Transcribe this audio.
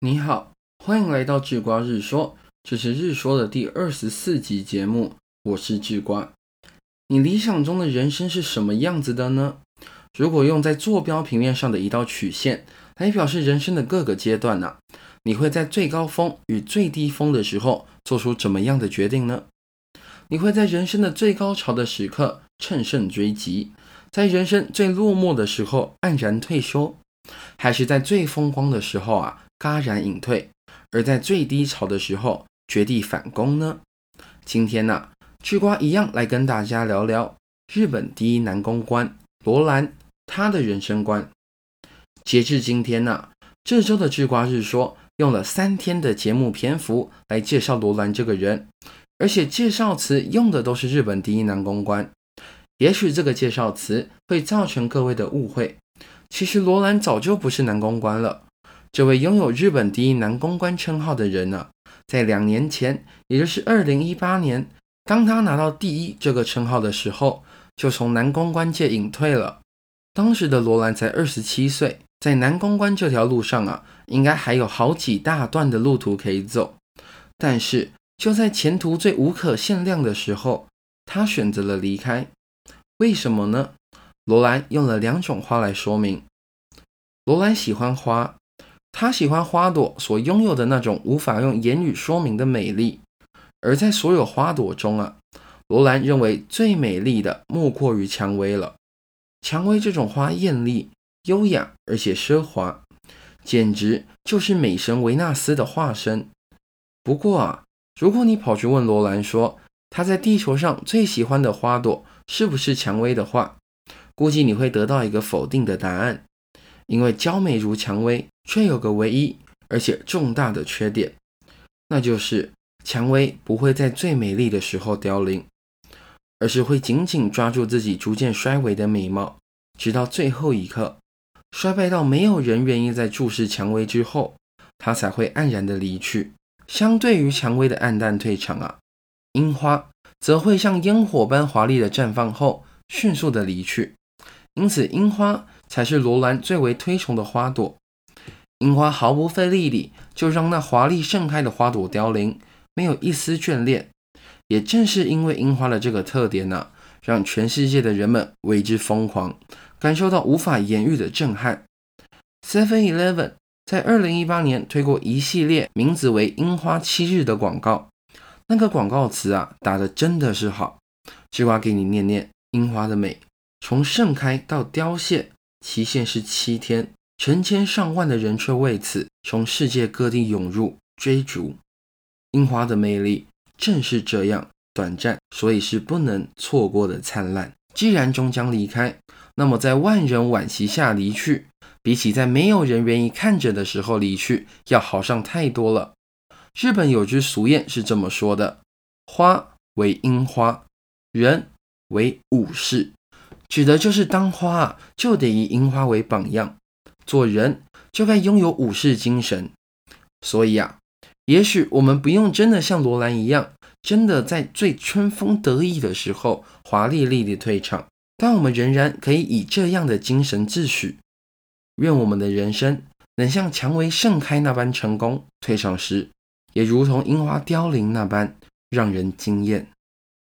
你好，欢迎来到智瓜日说，这是日说的第二十四集节目，我是智瓜。你理想中的人生是什么样子的呢？如果用在坐标平面上的一道曲线来表示人生的各个阶段呢？你会在最高峰与最低峰的时候做出怎么样的决定呢？你会在人生的最高潮的时刻乘胜追击，在人生最落寞的时候黯然退休，还是在最风光的时候啊戛然隐退，而在最低潮的时候绝地反攻呢？今天呢，智瓜一样来跟大家聊聊日本第一男公关罗兰他的人生观。截至今天呢，这周的智瓜日说。用了三天的节目篇幅来介绍罗兰这个人，而且介绍词用的都是日本第一男公关。也许这个介绍词会造成各位的误会，其实罗兰早就不是男公关了。这位拥有日本第一男公关称号的人呢，在两年前，也就是二零一八年，当他拿到第一这个称号的时候，就从男公关界隐退了。当时的罗兰才二十七岁。在男公关这条路上啊，应该还有好几大段的路途可以走。但是就在前途最无可限量的时候，他选择了离开。为什么呢？罗兰用了两种花来说明。罗兰喜欢花，他喜欢花朵所拥有的那种无法用言语说明的美丽。而在所有花朵中啊，罗兰认为最美丽的莫过于蔷薇了。蔷薇这种花艳丽。优雅而且奢华，简直就是美神维纳斯的化身。不过啊，如果你跑去问罗兰说他在地球上最喜欢的花朵是不是蔷薇的话，估计你会得到一个否定的答案。因为娇美如蔷薇，却有个唯一而且重大的缺点，那就是蔷薇不会在最美丽的时候凋零，而是会紧紧抓住自己逐渐衰微的美貌，直到最后一刻。衰败到没有人愿意再注视蔷薇之后，它才会黯然的离去。相对于蔷薇的黯淡退场啊，樱花则会像烟火般华丽的绽放后，迅速的离去。因此，樱花才是罗兰最为推崇的花朵。樱花毫不费力地就让那华丽盛开的花朵凋零，没有一丝眷恋。也正是因为樱花的这个特点呢，让全世界的人们为之疯狂。感受到无法言喻的震撼。Seven Eleven 在二零一八年推过一系列名字为“樱花七日”的广告，那个广告词啊打的真的是好。西瓜给你念念：樱花的美，从盛开到凋谢，期限是七天，成千上万的人却为此从世界各地涌入追逐。樱花的魅力正是这样短暂，所以是不能错过的灿烂。既然终将离开。那么，在万人惋惜下离去，比起在没有人愿意看着的时候离去，要好上太多了。日本有句俗谚是这么说的：“花为樱花，人为武士。”指的就是当花啊，就得以樱花为榜样；做人就该拥有武士精神。所以啊，也许我们不用真的像罗兰一样，真的在最春风得意的时候华丽丽的退场。但我们仍然可以以这样的精神自诩，愿我们的人生能像蔷薇盛开那般成功，退场时也如同樱花凋零那般让人惊艳。